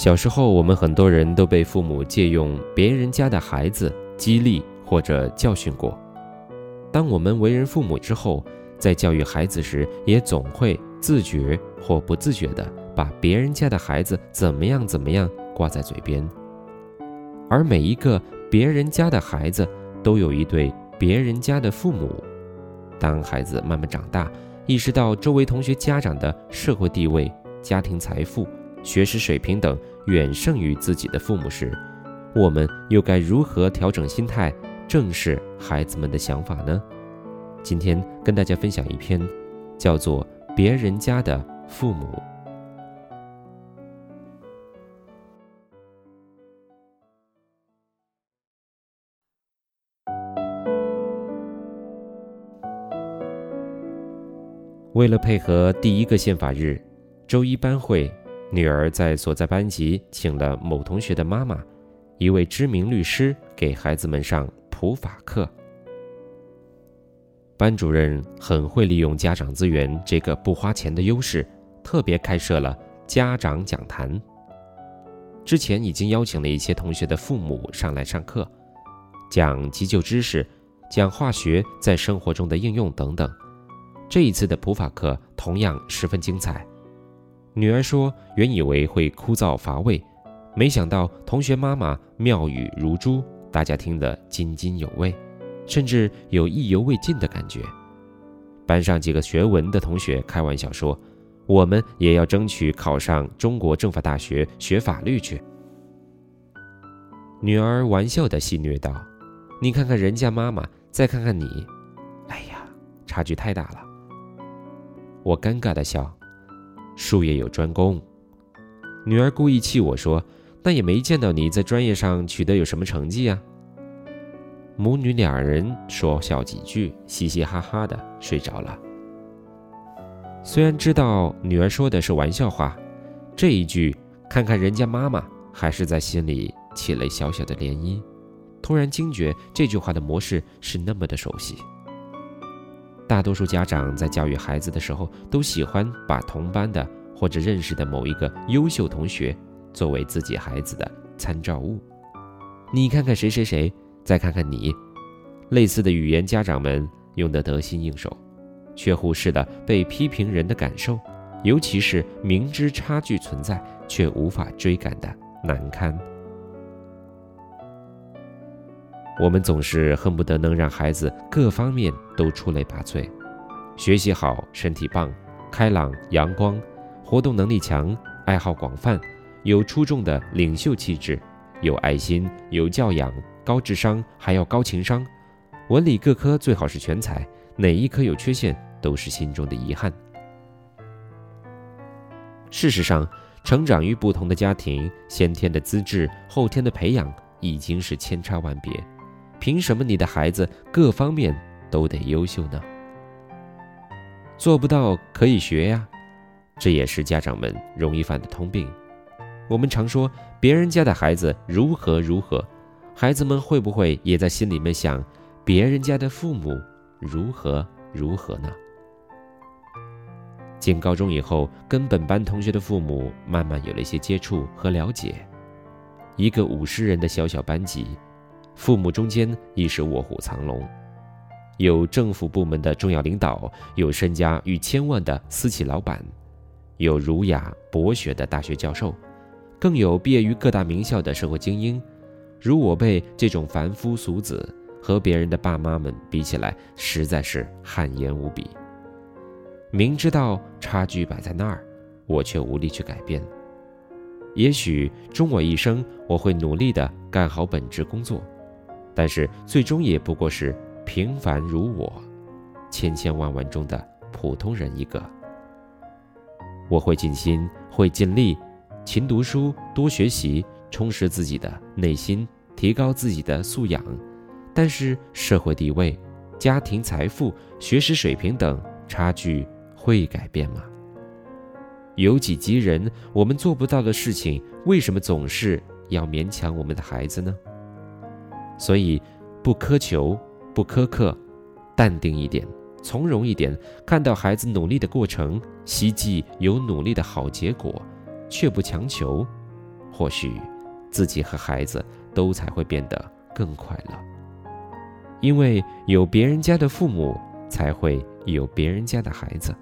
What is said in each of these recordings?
小时候，我们很多人都被父母借用别人家的孩子激励或者教训过。当我们为人父母之后，在教育孩子时，也总会自觉或不自觉地把别人家的孩子怎么样怎么样挂在嘴边。而每一个别人家的孩子都有一对别人家的父母。当孩子慢慢长大，意识到周围同学家长的社会地位、家庭财富、学识水平等远胜于自己的父母时，我们又该如何调整心态，正视孩子们的想法呢？今天跟大家分享一篇，叫做《别人家的父母》。为了配合第一个宪法日，周一班会，女儿在所在班级请了某同学的妈妈，一位知名律师，给孩子们上普法课。班主任很会利用家长资源这个不花钱的优势，特别开设了家长讲坛。之前已经邀请了一些同学的父母上来上课，讲急救知识，讲化学在生活中的应用等等。这一次的普法课同样十分精彩。女儿说：“原以为会枯燥乏味，没想到同学妈妈妙语如珠，大家听得津津有味。”甚至有意犹未尽的感觉。班上几个学文的同学开玩笑说：“我们也要争取考上中国政法大学学法律去。”女儿玩笑的戏谑道：“你看看人家妈妈，再看看你，哎呀，差距太大了。”我尴尬的笑：“术业有专攻。”女儿故意气我说：“那也没见到你在专业上取得有什么成绩啊。”母女两人说笑几句，嘻嘻哈哈的睡着了。虽然知道女儿说的是玩笑话，这一句“看看人家妈妈”还是在心里起了小小的涟漪。突然惊觉这句话的模式是那么的熟悉。大多数家长在教育孩子的时候，都喜欢把同班的或者认识的某一个优秀同学作为自己孩子的参照物。你看看谁谁谁。再看看你，类似的语言，家长们用得得心应手，却忽视了被批评人的感受，尤其是明知差距存在却无法追赶的难堪。我们总是恨不得能让孩子各方面都出类拔萃，学习好，身体棒，开朗阳光，活动能力强，爱好广泛，有出众的领袖气质，有爱心，有教养。高智商还要高情商，文理各科最好是全才，哪一科有缺陷都是心中的遗憾。事实上，成长于不同的家庭，先天的资质、后天的培养已经是千差万别，凭什么你的孩子各方面都得优秀呢？做不到可以学呀，这也是家长们容易犯的通病。我们常说别人家的孩子如何如何。孩子们会不会也在心里面想，别人家的父母如何如何呢？进高中以后，跟本班同学的父母慢慢有了一些接触和了解。一个五十人的小小班级，父母中间亦是卧虎藏龙，有政府部门的重要领导，有身家逾千万的私企老板，有儒雅博学的大学教授，更有毕业于各大名校的社会精英。如我辈这种凡夫俗子，和别人的爸妈们比起来，实在是汗颜无比。明知道差距摆在那儿，我却无力去改变。也许终我一生，我会努力的干好本职工作，但是最终也不过是平凡如我，千千万万中的普通人一个。我会尽心，会尽力，勤读书，多学习。充实自己的内心，提高自己的素养，但是社会地位、家庭财富、学识水平等差距会改变吗？由己及人，我们做不到的事情，为什么总是要勉强我们的孩子呢？所以，不苛求，不苛刻，淡定一点，从容一点，看到孩子努力的过程，希冀有努力的好结果，却不强求。或许自己和孩子都才会变得更快乐。因为有别人家的父母，才会有别人家的孩子。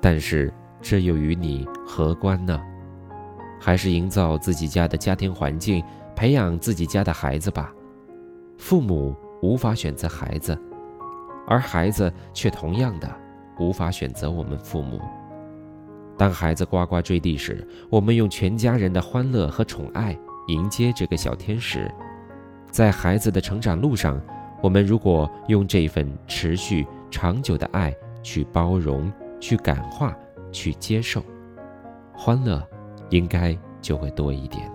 但是这又与你何关呢？还是营造自己家的家庭环境，培养自己家的孩子吧。父母无法选择孩子，而孩子却同样的无法选择我们父母。当孩子呱呱坠地时，我们用全家人的欢乐和宠爱迎接这个小天使。在孩子的成长路上，我们如果用这份持续长久的爱去包容、去感化、去接受，欢乐应该就会多一点。